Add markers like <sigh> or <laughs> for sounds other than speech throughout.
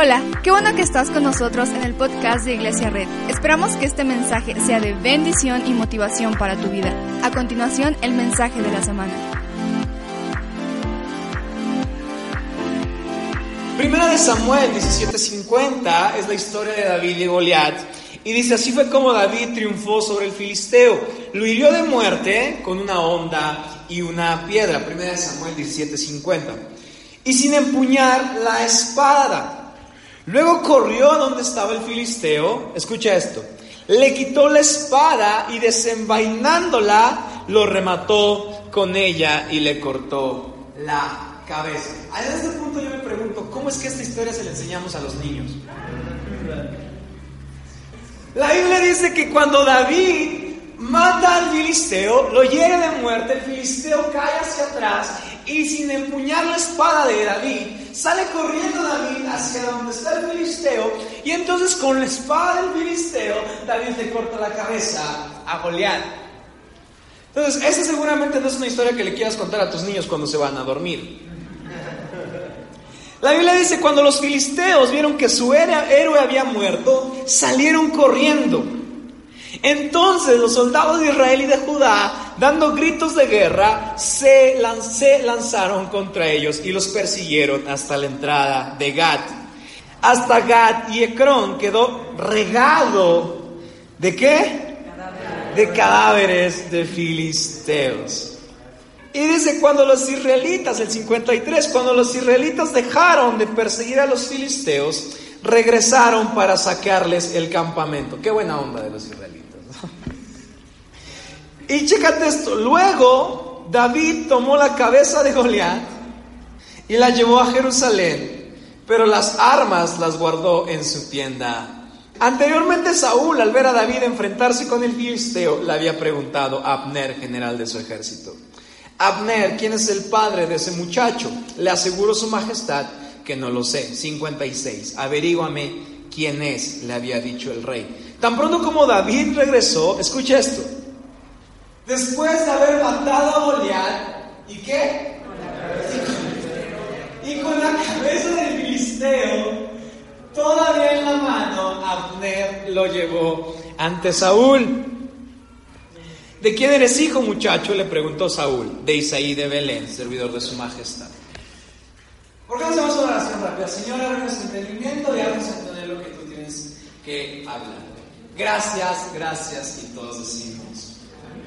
Hola, qué bueno que estás con nosotros en el podcast de Iglesia Red. Esperamos que este mensaje sea de bendición y motivación para tu vida. A continuación, el mensaje de la semana. Primera de Samuel 17:50 es la historia de David y Goliat. Y dice, así fue como David triunfó sobre el filisteo. Lo hirió de muerte con una onda y una piedra. Primera de Samuel 17:50. Y sin empuñar la espada. Luego corrió a donde estaba el filisteo, escucha esto, le quitó la espada y desenvainándola lo remató con ella y le cortó la cabeza. A este punto yo me pregunto, ¿cómo es que esta historia se la enseñamos a los niños? La Biblia dice que cuando David mata al filisteo, lo hiere de muerte, el filisteo cae hacia atrás y sin empuñar la espada de David, sale corriendo David hacia donde está el filisteo y entonces con la espada del filisteo David le corta la cabeza a Goliat. Entonces, esa seguramente no es una historia que le quieras contar a tus niños cuando se van a dormir. La Biblia dice, cuando los filisteos vieron que su héroe había muerto, salieron corriendo. Entonces los soldados de Israel y de Judá, dando gritos de guerra, se, lanzaron contra ellos y los persiguieron hasta la entrada de Gat. Hasta Gat y Ecrón quedó regado de qué? De cadáveres de filisteos. Y dice, cuando los israelitas, el 53, cuando los israelitas dejaron de perseguir a los filisteos, regresaron para saquearles el campamento. Qué buena onda de los israelitas. Y chécate esto, luego David tomó la cabeza de Goliat y la llevó a Jerusalén, pero las armas las guardó en su tienda. Anteriormente Saúl, al ver a David enfrentarse con el filisteo, le había preguntado a Abner, general de su ejército, Abner, ¿quién es el padre de ese muchacho? Le aseguró su majestad que no lo sé. 56. Averíguame quién es, le había dicho el rey. Tan pronto como David regresó, escucha esto. Después de haber matado a Goliat, ¿y qué? Y con la cabeza del filisteo todavía en la mano, Abner lo llevó ante Saúl. ¿De quién eres hijo, muchacho? le preguntó Saúl. De Isaí de Belén, servidor de su majestad. ¿Por qué no hacemos una oración rápida? Señor, abre entendimiento y haznos entender lo que tú tienes que hablar. Gracias, gracias, y todos decimos.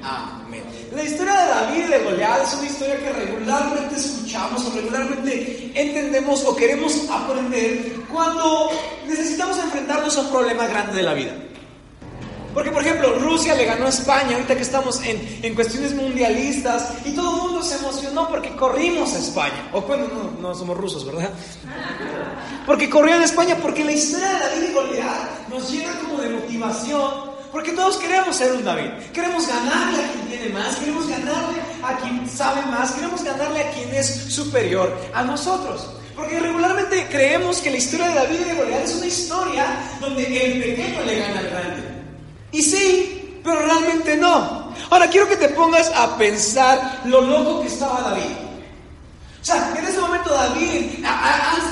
Amén. La historia de David de Goliat es una historia que regularmente escuchamos o regularmente entendemos o queremos aprender cuando necesitamos enfrentarnos a un problema grande de la vida. Porque, por ejemplo, Rusia le ganó a España, ahorita que estamos en, en cuestiones mundialistas, y todo el mundo se emocionó porque corrimos a España. O bueno, no, no somos rusos, ¿verdad? Porque corrieron a España, porque la historia de David y Goliat nos llena como de motivación porque todos queremos ser un David. Queremos ganarle a quien tiene más, queremos ganarle a quien sabe más, queremos ganarle a quien es superior a nosotros. Porque regularmente creemos que la historia de David y de Goliat es una historia donde el pequeño le gana al grande. Y sí, pero realmente no. Ahora quiero que te pongas a pensar lo loco que estaba David. O sea, en ese momento David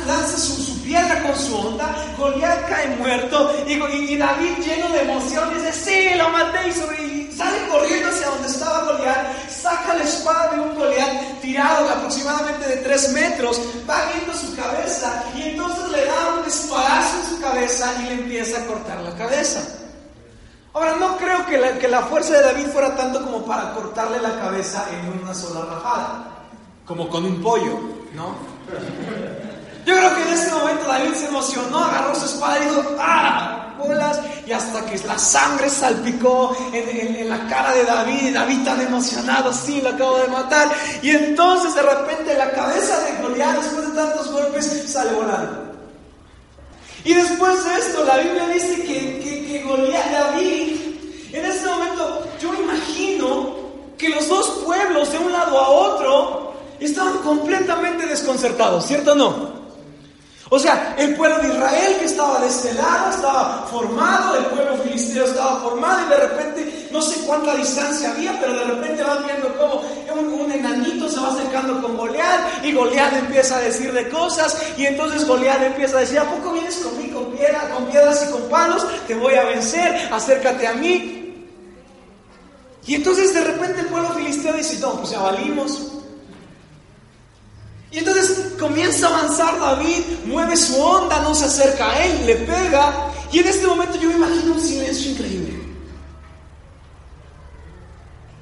lanza su, piedra con su onda, Goliat cae muerto y, David lleno de emoción dice, sí, lo maté y, sale corriendo hacia donde estaba Goliat, saca la espada de un Goliat tirado aproximadamente de tres metros, va viendo su cabeza y entonces le da un espadazo en su cabeza y le empieza a cortar la cabeza. Ahora, no creo que la, que la fuerza de David fuera tanto como para cortarle la cabeza en una sola rajada como con un pollo, ¿no? <laughs> Yo creo que en ese momento David se emocionó, agarró su espada y dijo, ¡ah! Bolas, y hasta que la sangre salpicó en, la cara de David, y David tan emocionado, sí, lo acabo de matar, y entonces de repente la cabeza de Goliat, después de tantos golpes, sale volando. Y después de esto, la Biblia dice que, que, que Goliat, David, en ese momento, yo imagino que los dos pueblos de un lado a otro estaban completamente desconcertados, ¿cierto o no? O sea, el pueblo de Israel que estaba de este lado estaba formado, el pueblo filisteo estaba formado y de repente, no sé cuánta distancia había, pero de repente van viendo como un, enanito se va acercando con Goliat y Goliat empieza a decirle cosas y entonces Goliat empieza a decir, ¿a poco vienes conmigo con, piedra, con piedras y con palos? Te voy a vencer, acércate a mí. Y entonces de repente el pueblo filisteo dice, no, pues ya valimos. Y entonces comienza a avanzar David, mueve su onda, no se acerca a él, le pega. Y en este momento yo me imagino un silencio increíble.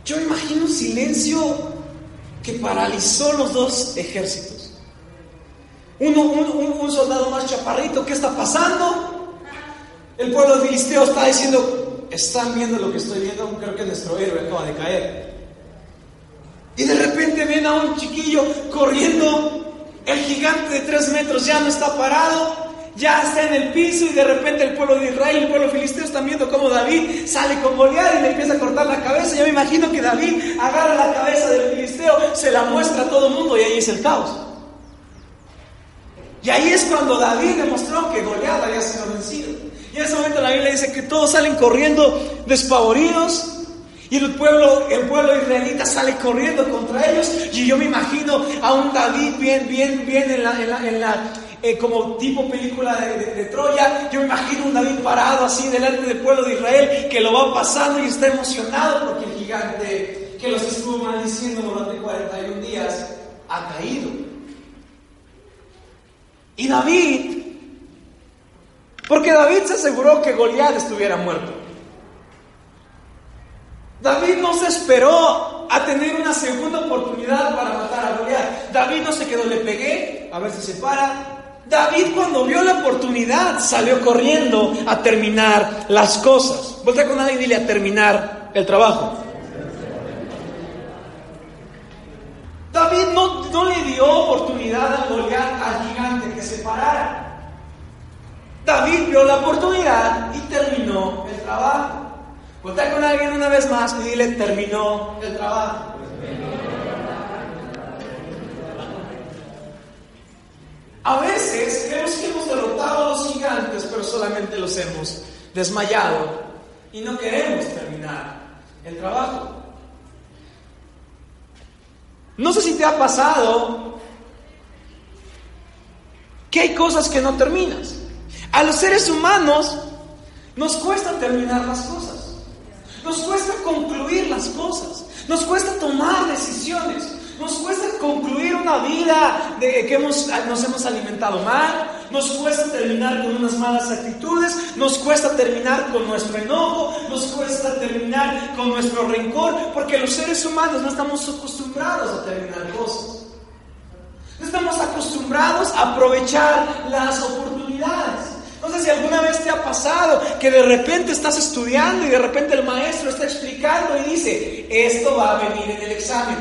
Yo me imagino un silencio que paralizó los dos ejércitos. Uno, un, soldado más chaparrito, ¿qué está pasando? El pueblo de filisteo está diciendo, están viendo lo que estoy viendo, creo que nuestro héroe acaba de caer. Y de repente ven a un chiquillo corriendo, el gigante de tres metros ya no está parado, ya está en el piso y de repente el pueblo de Israel, el pueblo filisteo están viendo cómo David sale con Goliat y le empieza a cortar la cabeza. Yo me imagino que David agarra la cabeza del filisteo, se la muestra a todo el mundo y ahí es el caos. Y ahí es cuando David demostró que Goliat había sido vencido. Y en ese momento la Biblia dice que todos salen corriendo despavoridos. Y el pueblo, el pueblo israelita sale corriendo contra ellos. Y yo me imagino a un David bien, bien, bien en la, en la eh, como tipo película de, Troya. Yo me imagino un David parado así delante del pueblo de Israel que lo va pasando y está emocionado porque el gigante que los estuvo maldiciendo durante 41 días ha caído. Y David, porque David se aseguró que Goliat estuviera muerto. David no se esperó a tener una segunda oportunidad para matar a Goliat. David no se quedó, le pegué, a ver si se para, David cuando vio la oportunidad salió corriendo a terminar las cosas. Voltea con nadie y dile a terminar el trabajo. David no, no le dio oportunidad a Goliat, al gigante, que se parara. David vio la oportunidad y terminó el trabajo. Voltea con alguien una vez más y dile terminó el trabajo. A veces creemos que hemos derrotado a los gigantes, pero solamente los hemos desmayado y no queremos terminar el trabajo. No sé si te ha pasado que hay cosas que no terminas. A los seres humanos nos cuesta terminar las cosas. Nos cuesta concluir las cosas. Nos cuesta tomar decisiones. Nos cuesta concluir una vida de que hemos, nos hemos alimentado mal, nos cuesta terminar con unas malas actitudes, nos cuesta terminar con nuestro enojo, nos cuesta terminar con nuestro rencor, porque los seres humanos no estamos acostumbrados a terminar cosas. No estamos acostumbrados a aprovechar las oportunidades. No si alguna vez te ha pasado que de repente estás estudiando y de repente el maestro está explicando y dice, esto va a venir en el examen.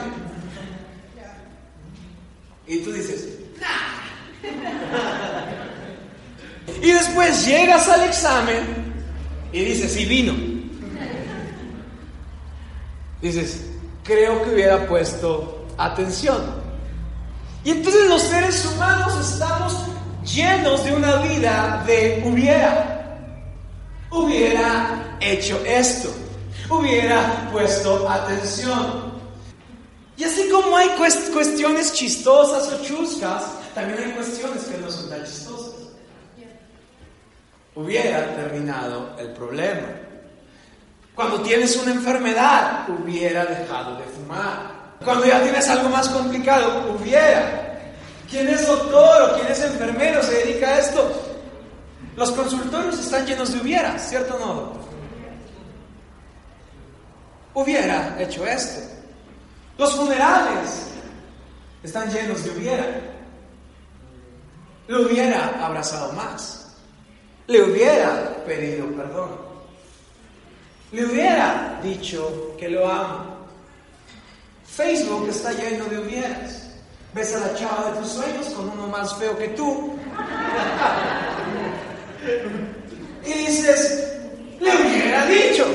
Y tú dices, y después llegas al examen y dices, y vino. Dices, creo que hubiera puesto atención. Y entonces los seres humanos estamos llenos de una vida de hubiera. Hubiera hecho esto. Hubiera puesto atención. Y así como hay cuestiones chistosas o chuscas, también hay cuestiones que no son tan chistosas. Hubiera terminado el problema. Cuando tienes una enfermedad, hubiera dejado de fumar. Cuando ya tienes algo más complicado, hubiera. ¿Quién es doctor o quién es enfermero se dedica a esto? Los consultorios están llenos de hubiera, ¿cierto o no? Hubiera hecho esto. Los funerales están llenos de hubiera. Le hubiera abrazado más. Le hubiera pedido perdón. Le hubiera dicho que lo amo. Facebook está lleno de hubieras. Ves a la chava de tus sueños con uno más feo que tú. y dices, le hubiera dicho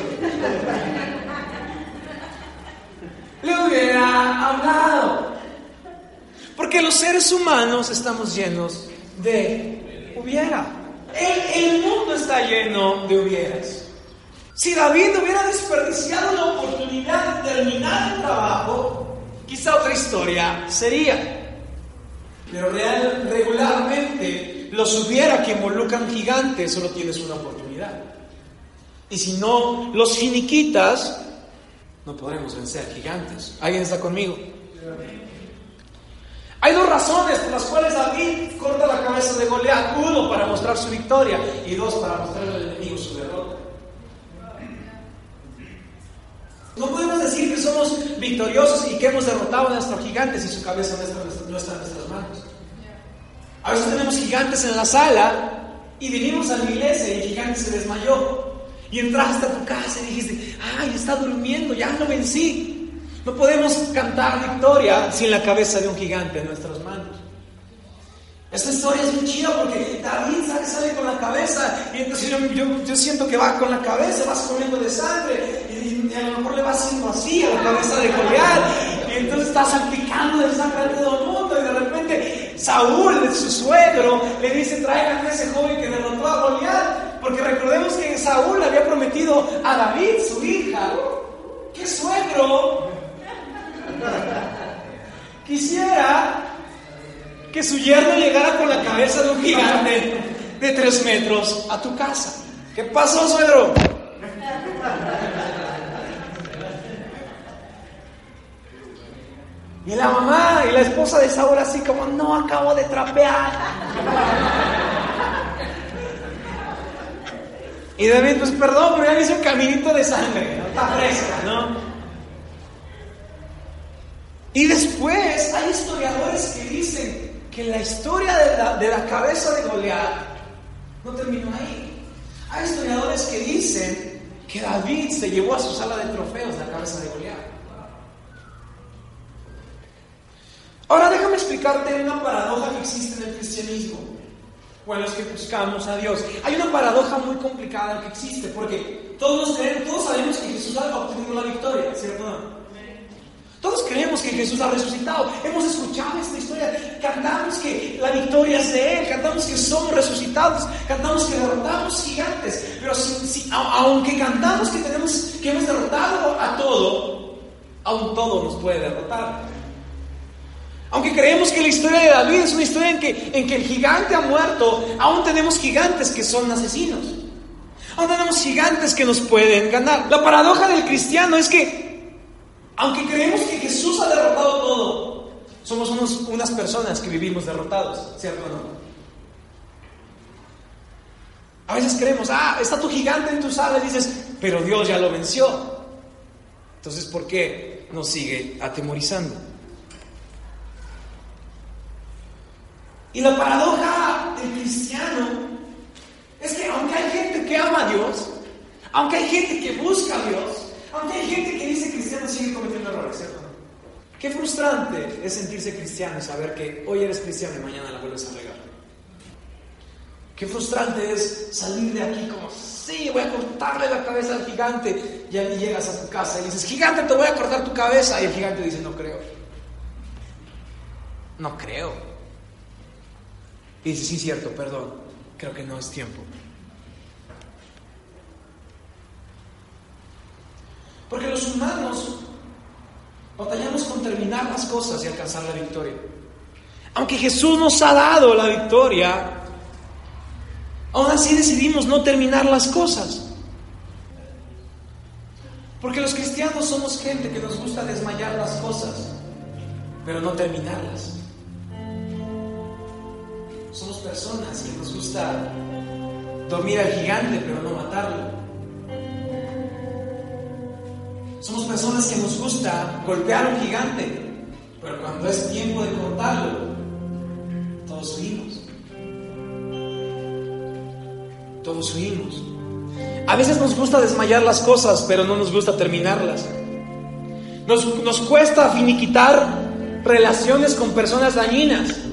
le hubiera hablado. Porque los seres humanos estamos llenos de hubiera. El, el mundo está lleno de hubieras. Si David hubiera desperdiciado la oportunidad de terminar el trabajo, quizá otra historia sería. Pero regularmente los hubiera que involucran gigantes, solo tienes una oportunidad. Y si no los finiquitas, no podremos vencer gigantes. ¿Alguien está conmigo? Hay dos razones por las cuales David corta la cabeza de Goliat. Uno, para mostrar su victoria y dos, para mostrar al No podemos decir que somos victoriosos y que hemos derrotado a nuestros gigantes y su cabeza no está, en nuestras manos. A veces tenemos gigantes en la sala y vinimos a la iglesia y el gigante se desmayó. Y entraste a tu casa y dijiste, ay, está durmiendo, ya no vencí. No podemos cantar victoria sin la cabeza de un gigante en nuestras manos. Esta historia es muy chida porque David sale, con la cabeza y entonces yo, siento que va con la cabeza, vas comiendo de sangre y, a lo mejor le va haciendo así a la cabeza de Goliat y entonces está salpicando de sangre a todo el mundo y de repente Saúl, su suegro, le dice traigan a ese joven que derrotó a Goliat porque recordemos que Saúl había prometido a David, su hija. ¿Qué suegro? Quisiera que su yerno llegara con la cabeza de un gigante de tres metros a tu casa. ¿Qué pasó, suegro? Y la mamá y la esposa de Saúl así como, no, acabo de trapear. Y David, pues perdón, pero ya me hice un caminito de sangre, está fresca, ¿no? Y después hay historiadores que dicen que la historia de la, cabeza de Goliat no terminó ahí. Hay historiadores que dicen que David se llevó a su sala de trofeos la cabeza de Goliat. Ahora déjame explicarte una paradoja que existe en el cristianismo o en los que buscamos a Dios. Hay una paradoja muy complicada que existe porque todos, todos sabemos que Jesús ha obtenido la victoria, ¿cierto? Todos creemos que Jesús ha resucitado. Hemos escuchado esta historia. Cantamos que la victoria es de Él. Cantamos que somos resucitados. Cantamos que derrotamos gigantes. Pero aunque cantamos que, tenemos, que hemos derrotado a todo, aún todo nos puede derrotar. Aunque creemos que la historia de David es una historia en que, el gigante ha muerto, aún tenemos gigantes que son asesinos. Aún tenemos gigantes que nos pueden ganar. La paradoja del cristiano es que aunque creemos que Jesús ha derrotado todo, somos unas personas que vivimos derrotados, ¿cierto o no? A veces creemos, ah, está tu gigante en tu sala y dices, pero Dios ya lo venció. Entonces, ¿por qué nos sigue atemorizando? Y la paradoja del cristiano es que aunque hay gente que ama a Dios, aunque hay gente que busca a Dios, aunque hay gente que dice cristiano sigue cometiendo errores, ¿cierto? Qué frustrante es sentirse cristiano y saber que hoy eres cristiano y mañana la vuelves a regar. Qué frustrante es salir de aquí como, sí, voy a cortarle la cabeza al gigante. Y ahí llegas a tu casa y dices, gigante, te voy a cortar tu cabeza. Y el gigante dice, no creo. No creo. Y dice, sí, cierto, perdón, creo que no es tiempo. Porque los humanos batallamos con terminar las cosas y alcanzar la victoria. Aunque Jesús nos ha dado la victoria, aún así decidimos no terminar las cosas. Porque los cristianos somos gente que nos gusta desmayar las cosas, pero no terminarlas. Personas que nos gusta dormir al gigante, pero no matarlo. Somos personas que nos gusta golpear a un gigante, pero cuando es tiempo de cortarlo, todos huimos. Todos huimos. A veces nos gusta desmayar las cosas, pero no nos gusta terminarlas. Nos, nos cuesta finiquitar relaciones con personas dañinas.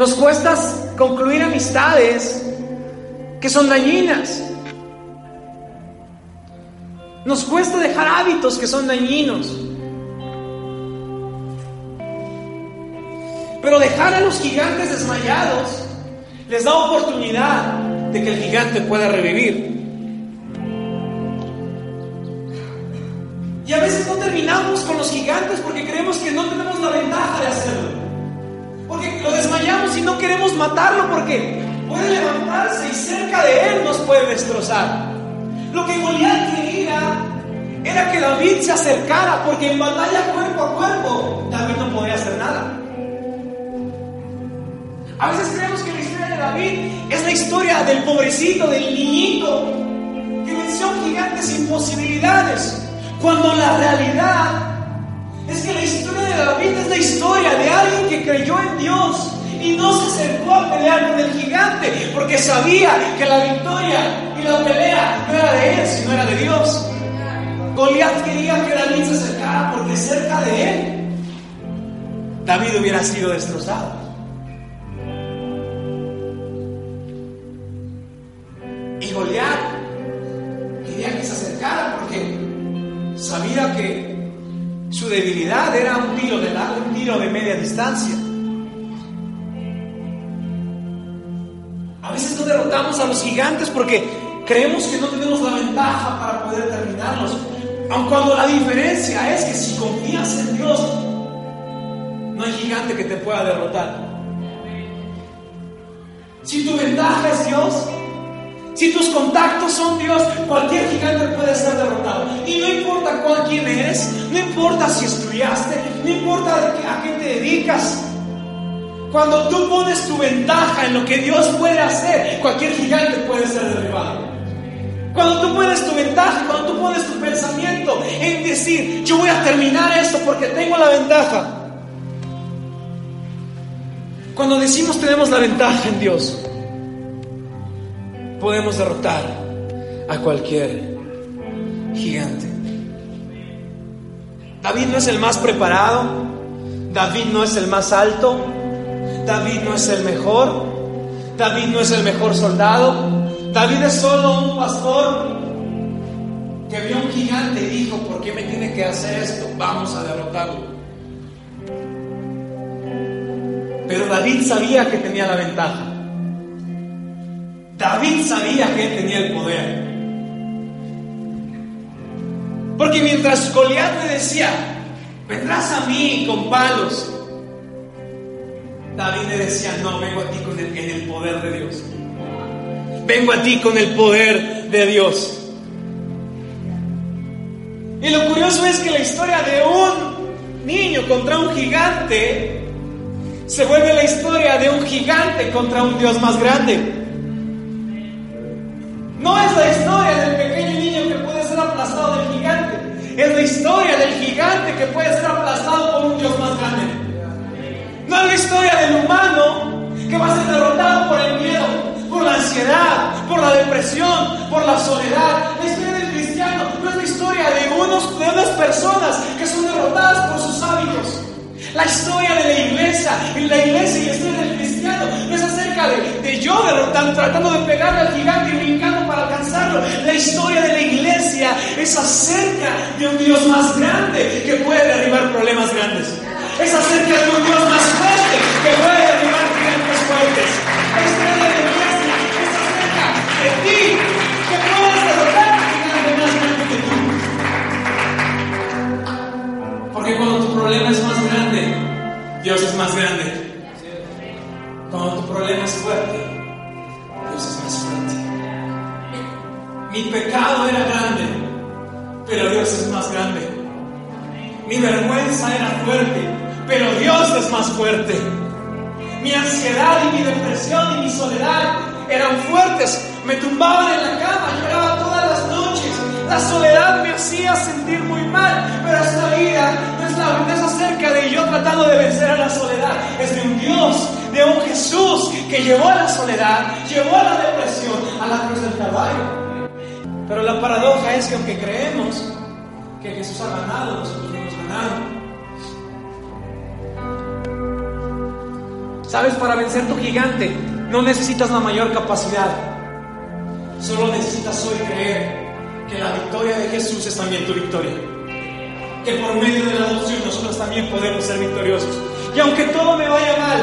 Nos cuesta concluir amistades que son dañinas. Nos cuesta dejar hábitos que son dañinos. Pero dejar a los gigantes desmayados les da oportunidad de que el gigante pueda revivir. Y a veces no terminamos con los gigantes porque creemos que no tenemos la ventaja de hacerlo. Porque lo desmayamos y no queremos matarlo porque puede levantarse y cerca de él nos puede destrozar. Lo que Goliat quería era que David se acercara porque en batalla cuerpo a cuerpo David no podía hacer nada. A veces creemos que la historia de David es la historia del pobrecito, del niñito, que venció a un gigante sin posibilidades, cuando la realidad es que la historia de David es la historia de alguien que creyó en Dios y no se acercó a pelear con el gigante porque sabía que la victoria y la pelea no era de él, sino era de Dios. Goliat quería que David se acercara porque cerca de él David hubiera sido destrozado. Y Goliat quería que se acercara porque sabía que su debilidad era un tiro de largo, un tiro de media distancia. A veces no derrotamos a los gigantes porque creemos que no tenemos la ventaja para poder terminarlos. Aun cuando la diferencia es que si confías en Dios, no hay gigante que te pueda derrotar. Si tu ventaja es Dios, si tus contactos son Dios, cualquier gigante puede ser derrotado. Y no importa cuál quién eres, no importa si estudiaste, no importa a qué te dedicas. Cuando tú pones tu ventaja en lo que Dios puede hacer, cualquier gigante puede ser derribado. Cuando tú pones tu ventaja, cuando tú pones tu pensamiento en decir, yo voy a terminar esto porque tengo la ventaja. Cuando decimos tenemos la ventaja en Dios, podemos derrotar a cualquier gigante. David no es el más preparado, David no es el más alto, David no es el mejor, David no es el mejor soldado, David es solo un pastor que vio un gigante y dijo, ¿por qué me tiene que hacer esto? Vamos a derrotarlo. Pero David sabía que tenía la ventaja. David sabía que él tenía el poder. Porque mientras Goliat le decía, vendrás a mí con palos, David le decía, no, vengo a ti con el, el poder de Dios. Vengo a ti con el poder de Dios. Y lo curioso es que la historia de un niño contra un gigante se vuelve la historia de un gigante contra un Dios más grande. No es la historia del pequeño niño que puede ser aplastado del gigante. Es la historia del gigante que puede ser aplastado por un Dios más grande. No es la historia del humano que va a ser derrotado por el miedo, por la ansiedad, por la depresión, por la soledad. La historia del cristiano no es la historia de, unos, de unas personas que son derrotadas por sus hábitos. La historia de la iglesia, y la iglesia y la historia del cristiano no es de, de yo derrotando, tratando de pegarle al gigante y brincando para alcanzarlo. La historia de la iglesia es acerca de un Dios más grande que puede derribar problemas grandes. Pecado era grande, pero Dios es más grande. Mi vergüenza era fuerte, pero Dios es más fuerte. Mi ansiedad y mi depresión y mi soledad eran fuertes. Me tumbaban en la cama, lloraba todas las noches. La soledad me hacía sentir muy mal, pero esta vida no es, la, no es acerca de yo tratando de vencer a la soledad, es de un Dios, de un Jesús que llevó a la soledad, llevó a la depresión a la cruz del Calvario. Pero la paradoja es que aunque creemos que Jesús ha ganado, nosotros no hemos ganado. Sabes, para vencer tu gigante no necesitas la mayor capacidad. Solo necesitas hoy creer que la victoria de Jesús es también tu victoria. Que por medio de la adopción nosotros también podemos ser victoriosos. Y aunque todo me vaya mal,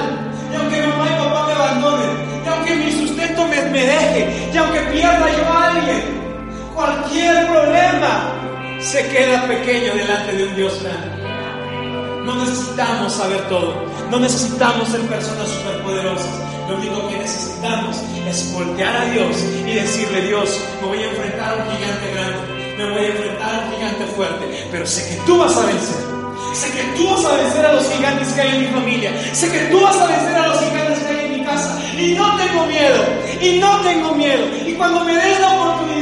y aunque mamá y papá me abandonen, y aunque mi sustento me, me deje, y aunque pierda yo a alguien, cualquier problema se queda pequeño delante de un Dios grande. No necesitamos saber todo, no necesitamos ser personas superpoderosas. Lo único que necesitamos es voltear a Dios y decirle, Dios, me voy a enfrentar a un gigante grande, me voy a enfrentar a un gigante fuerte, pero sé que tú vas a vencer. Sé que tú vas a vencer a los gigantes que hay en mi familia. Sé que tú vas a vencer a los gigantes que hay en mi casa. Y no tengo miedo. Y no tengo miedo. Y cuando me des la oportunidad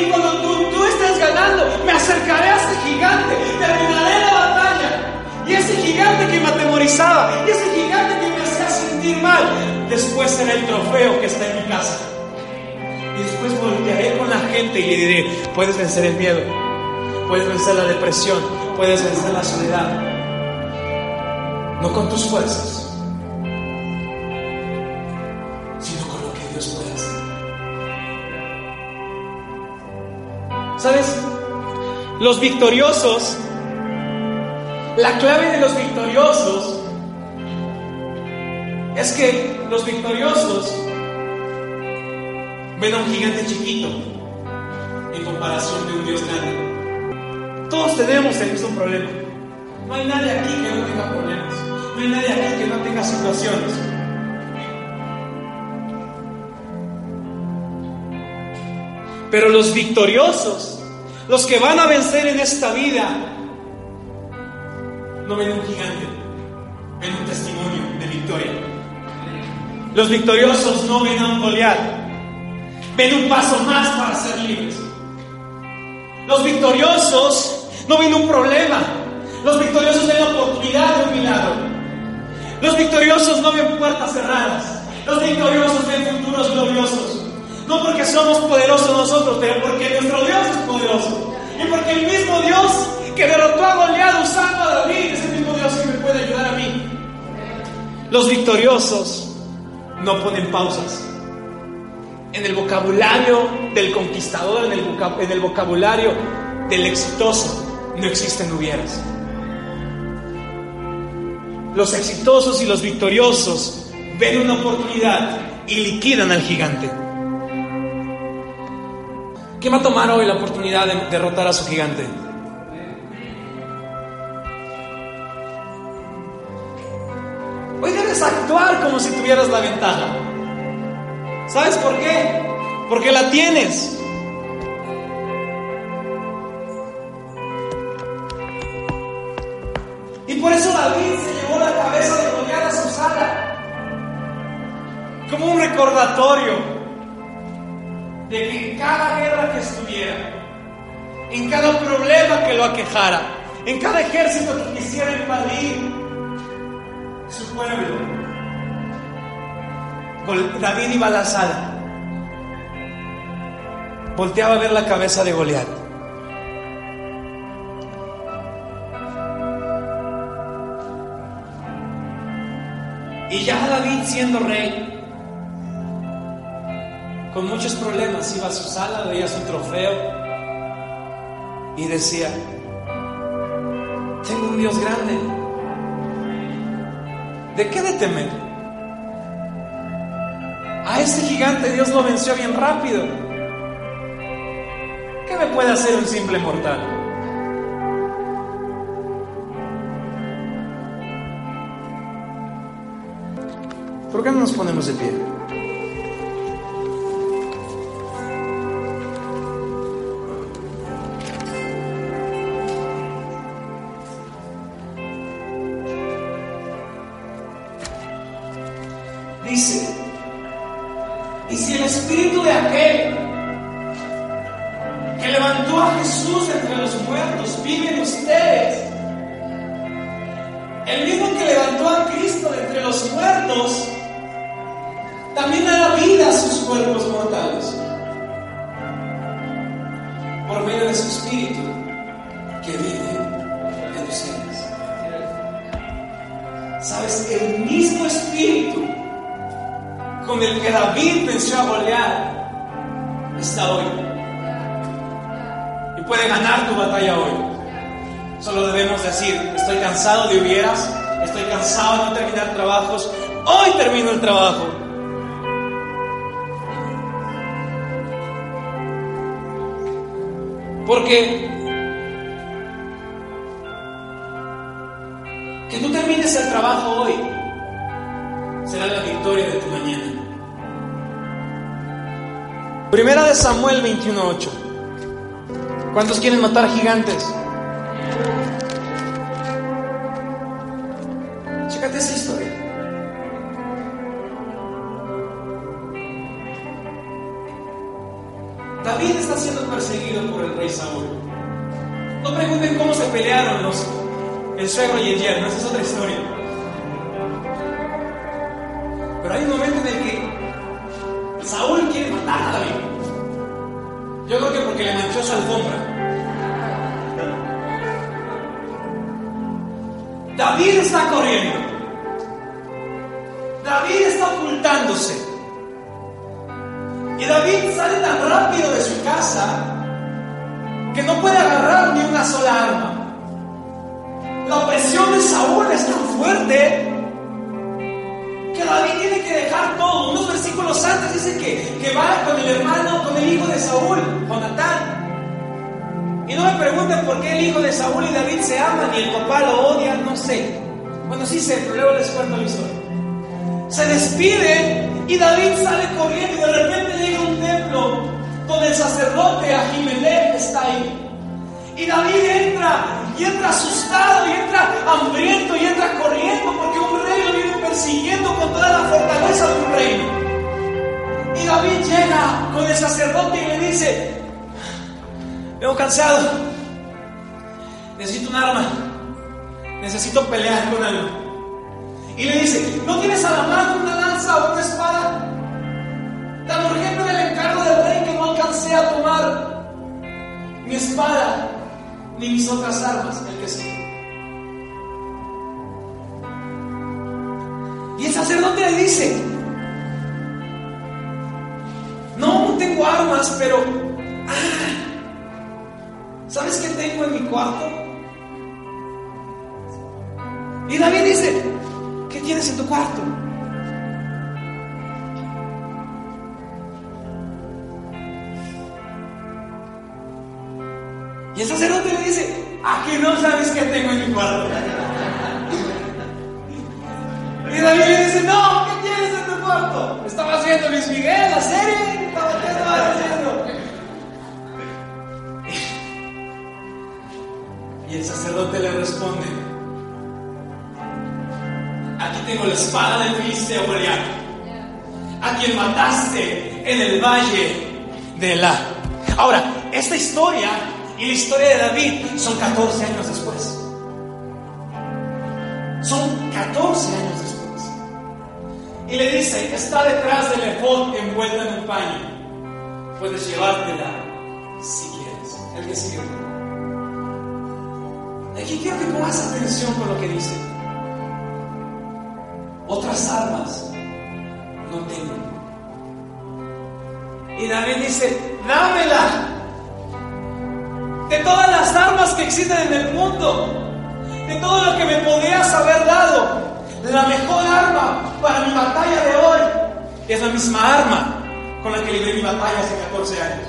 y cuando tú, tú estés ganando, me acercaré a ese gigante. Terminaré la batalla. Y ese gigante que me atemorizaba, y ese gigante que me hacía sentir mal, después será el trofeo que está en mi casa. Y después voltearé con la gente y le diré, puedes vencer el miedo, puedes vencer la depresión, puedes vencer la soledad. No con tus fuerzas, Los victoriosos la clave de los victoriosos es que los victoriosos ven a un gigante chiquito en comparación de un Dios grande. Todos tenemos el mismo problema. No hay nadie aquí que no tenga problemas. No hay nadie aquí que no tenga situaciones. Pero los victoriosos, los que van a vencer en esta vida, no ven un gigante, ven un testimonio de victoria. Los victoriosos no ven a un Goliat, ven un paso más para ser libres. Los victoriosos no ven un problema, los victoriosos ven oportunidad de un milagro. Los victoriosos no ven puertas cerradas, los victoriosos ven futuros gloriosos. No porque somos poderosos nosotros, pero porque nuestro Dios es poderoso. Y porque el mismo Dios que derrotó a Goliat usando a David, es el mismo Dios que me puede ayudar a mí. Los victoriosos no ponen pausas. En el vocabulario del conquistador, en el, vocabulario del exitoso, no existen hubieras. Los exitosos y los victoriosos ven una oportunidad y liquidan al gigante. ¿Quién va a tomar hoy la oportunidad de derrotar a su gigante? Hoy debes actuar como si tuvieras la ventaja. ¿Sabes por qué? Porque la tienes. Y por eso David se llevó la cabeza de Goliat a su sala. Como un recordatorio de que en cada guerra que estuviera, en cada problema que lo aquejara, en cada ejército que quisiera invadir, su pueblo. David iba a la sala. Volteaba a ver la cabeza de Goliat. Y ya David siendo rey, con muchos problemas, iba a su sala, veía su trofeo y decía, tengo un Dios grande, ¿De qué de temer? A ese gigante Dios lo venció bien rápido. ¿Qué me puede hacer un simple mortal? ¿Por qué no nos ponemos de pie? por medio de su espíritu que vive en ustedes. ¿Sabes? El mismo espíritu con el que David venció a Goliat está hoy. Y puede ganar tu batalla hoy. Solo debemos decir, estoy cansado de hubieras, estoy cansado de no terminar trabajos, hoy termino el trabajo. Porque que tú termines el trabajo hoy será la victoria de tu mañana. Primera de Samuel 21:8. ¿Cuántos quieren matar gigantes? David está siendo perseguido por el rey Saúl. No pregunten cómo se pelearon los, el suegro y el yerno, esa es otra historia. Pero hay un momento en el que Saúl quiere matar a David. Yo creo que porque le manchó su alfombra. David está corriendo. David está ocultándose. David sale tan rápido de su casa que no puede agarrar ni una sola arma. La presión de Saúl es tan fuerte que David tiene que dejar todo. Unos versículos antes dice que, que va con el hermano, con el hijo de Saúl, Jonatán. Y no me pregunten por qué el hijo de Saúl y David se aman y el papá lo odia, no sé. Bueno, sí sé, pero luego les cuento la historia. Se despiden y David sale corriendo y de repente llega a un templo donde el sacerdote Ahimelech está ahí. Y David entra, y entra asustado, y entra hambriento, y entra corriendo, porque un rey lo viene persiguiendo con toda la fortaleza de un reino. Y David llega con el sacerdote y le dice, vengo cansado, necesito un arma, necesito pelear con algo. Y le dice, ¿no tienes a la mano una lanza o una espada? Tan urgente era el encargo del rey que no alcancé a tomar mi espada ni mis otras armas, el que sigue. Y el sacerdote le dice, no, no tengo armas, pero, ah, ¿sabes qué tengo en mi cuarto? Y David dice, ¿qué tienes en tu cuarto? Y el sacerdote le dice, ¿a qué no sabes qué tengo en mi cuarto? Y David le dice, no, ¿qué tienes en tu cuarto? Estaba haciendo Luis Miguel, la serie, ¿qué estabas haciendo? Y el sacerdote le responde, aquí tengo la espada del filisteo Goliat, a quien mataste en el valle de la. Ahora, esta historia y la historia de David son 14 años después. Son 14 años después. Y le dice, está detrás del efod envuelta en un paño. Puedes llevártela si quieres. El que sigue. Aquí quiero que pongas atención con lo que dice. Otras armas no tengo. Y David dice, dámela de todas las armas que existen en el mundo, de todo lo que me podías haber dado, la mejor arma para mi batalla de hoy es la misma arma con la que libré mi batalla hace 14 años.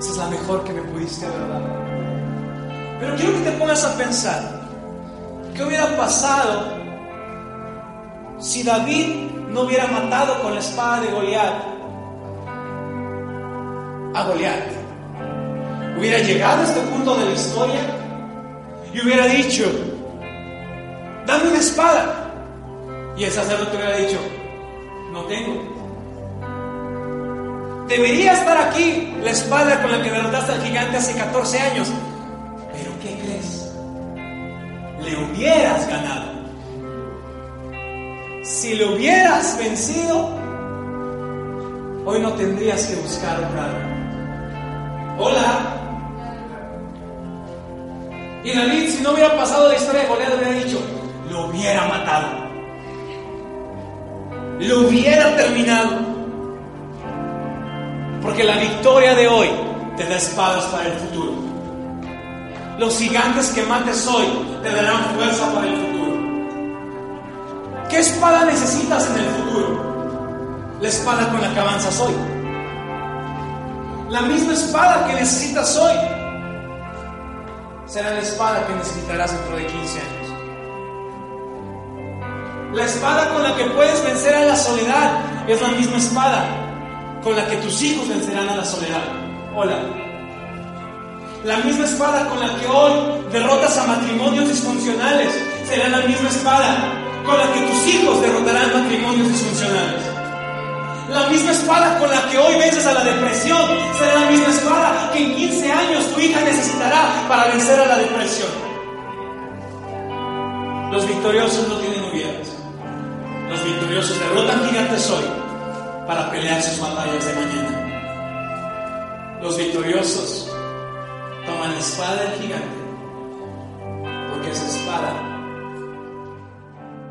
Esa es la mejor que me pudiste haber dado. Pero quiero que te pongas a pensar, ¿qué hubiera pasado si David no hubiera matado con la espada de Goliat a Goliat? hubiera llegado a este punto de la historia y hubiera dicho, dame una espada. Y el sacerdote hubiera dicho, no tengo. Debería estar aquí la espada con la que derrotaste al gigante hace 14 años. Pero ¿qué crees? Le hubieras ganado. Si le hubieras vencido, hoy no tendrías que buscar un arma. Hola, y David, si no hubiera pasado la historia de Goliat, hubiera dicho, lo hubiera matado. Lo hubiera terminado. Porque la victoria de hoy te da espadas para el futuro. Los gigantes que mates hoy te darán fuerza para el futuro. ¿Qué espada necesitas en el futuro? La espada con la que avanzas hoy. La misma espada que necesitas hoy será la espada que necesitarás dentro de 15 años. La espada con la que puedes vencer a la soledad es la misma espada con la que tus hijos vencerán a la soledad. Hola. La misma espada con la que hoy derrotas a matrimonios disfuncionales será la misma espada con la que tus hijos derrotarán matrimonios disfuncionales. La misma espada con la que hoy vences a la depresión será la misma espada que en 15 años tu hija necesitará para vencer a la depresión. Los victoriosos no tienen hubieras. Los victoriosos derrotan gigantes hoy para pelear sus batallas de mañana. Los victoriosos toman la espada del gigante porque esa espada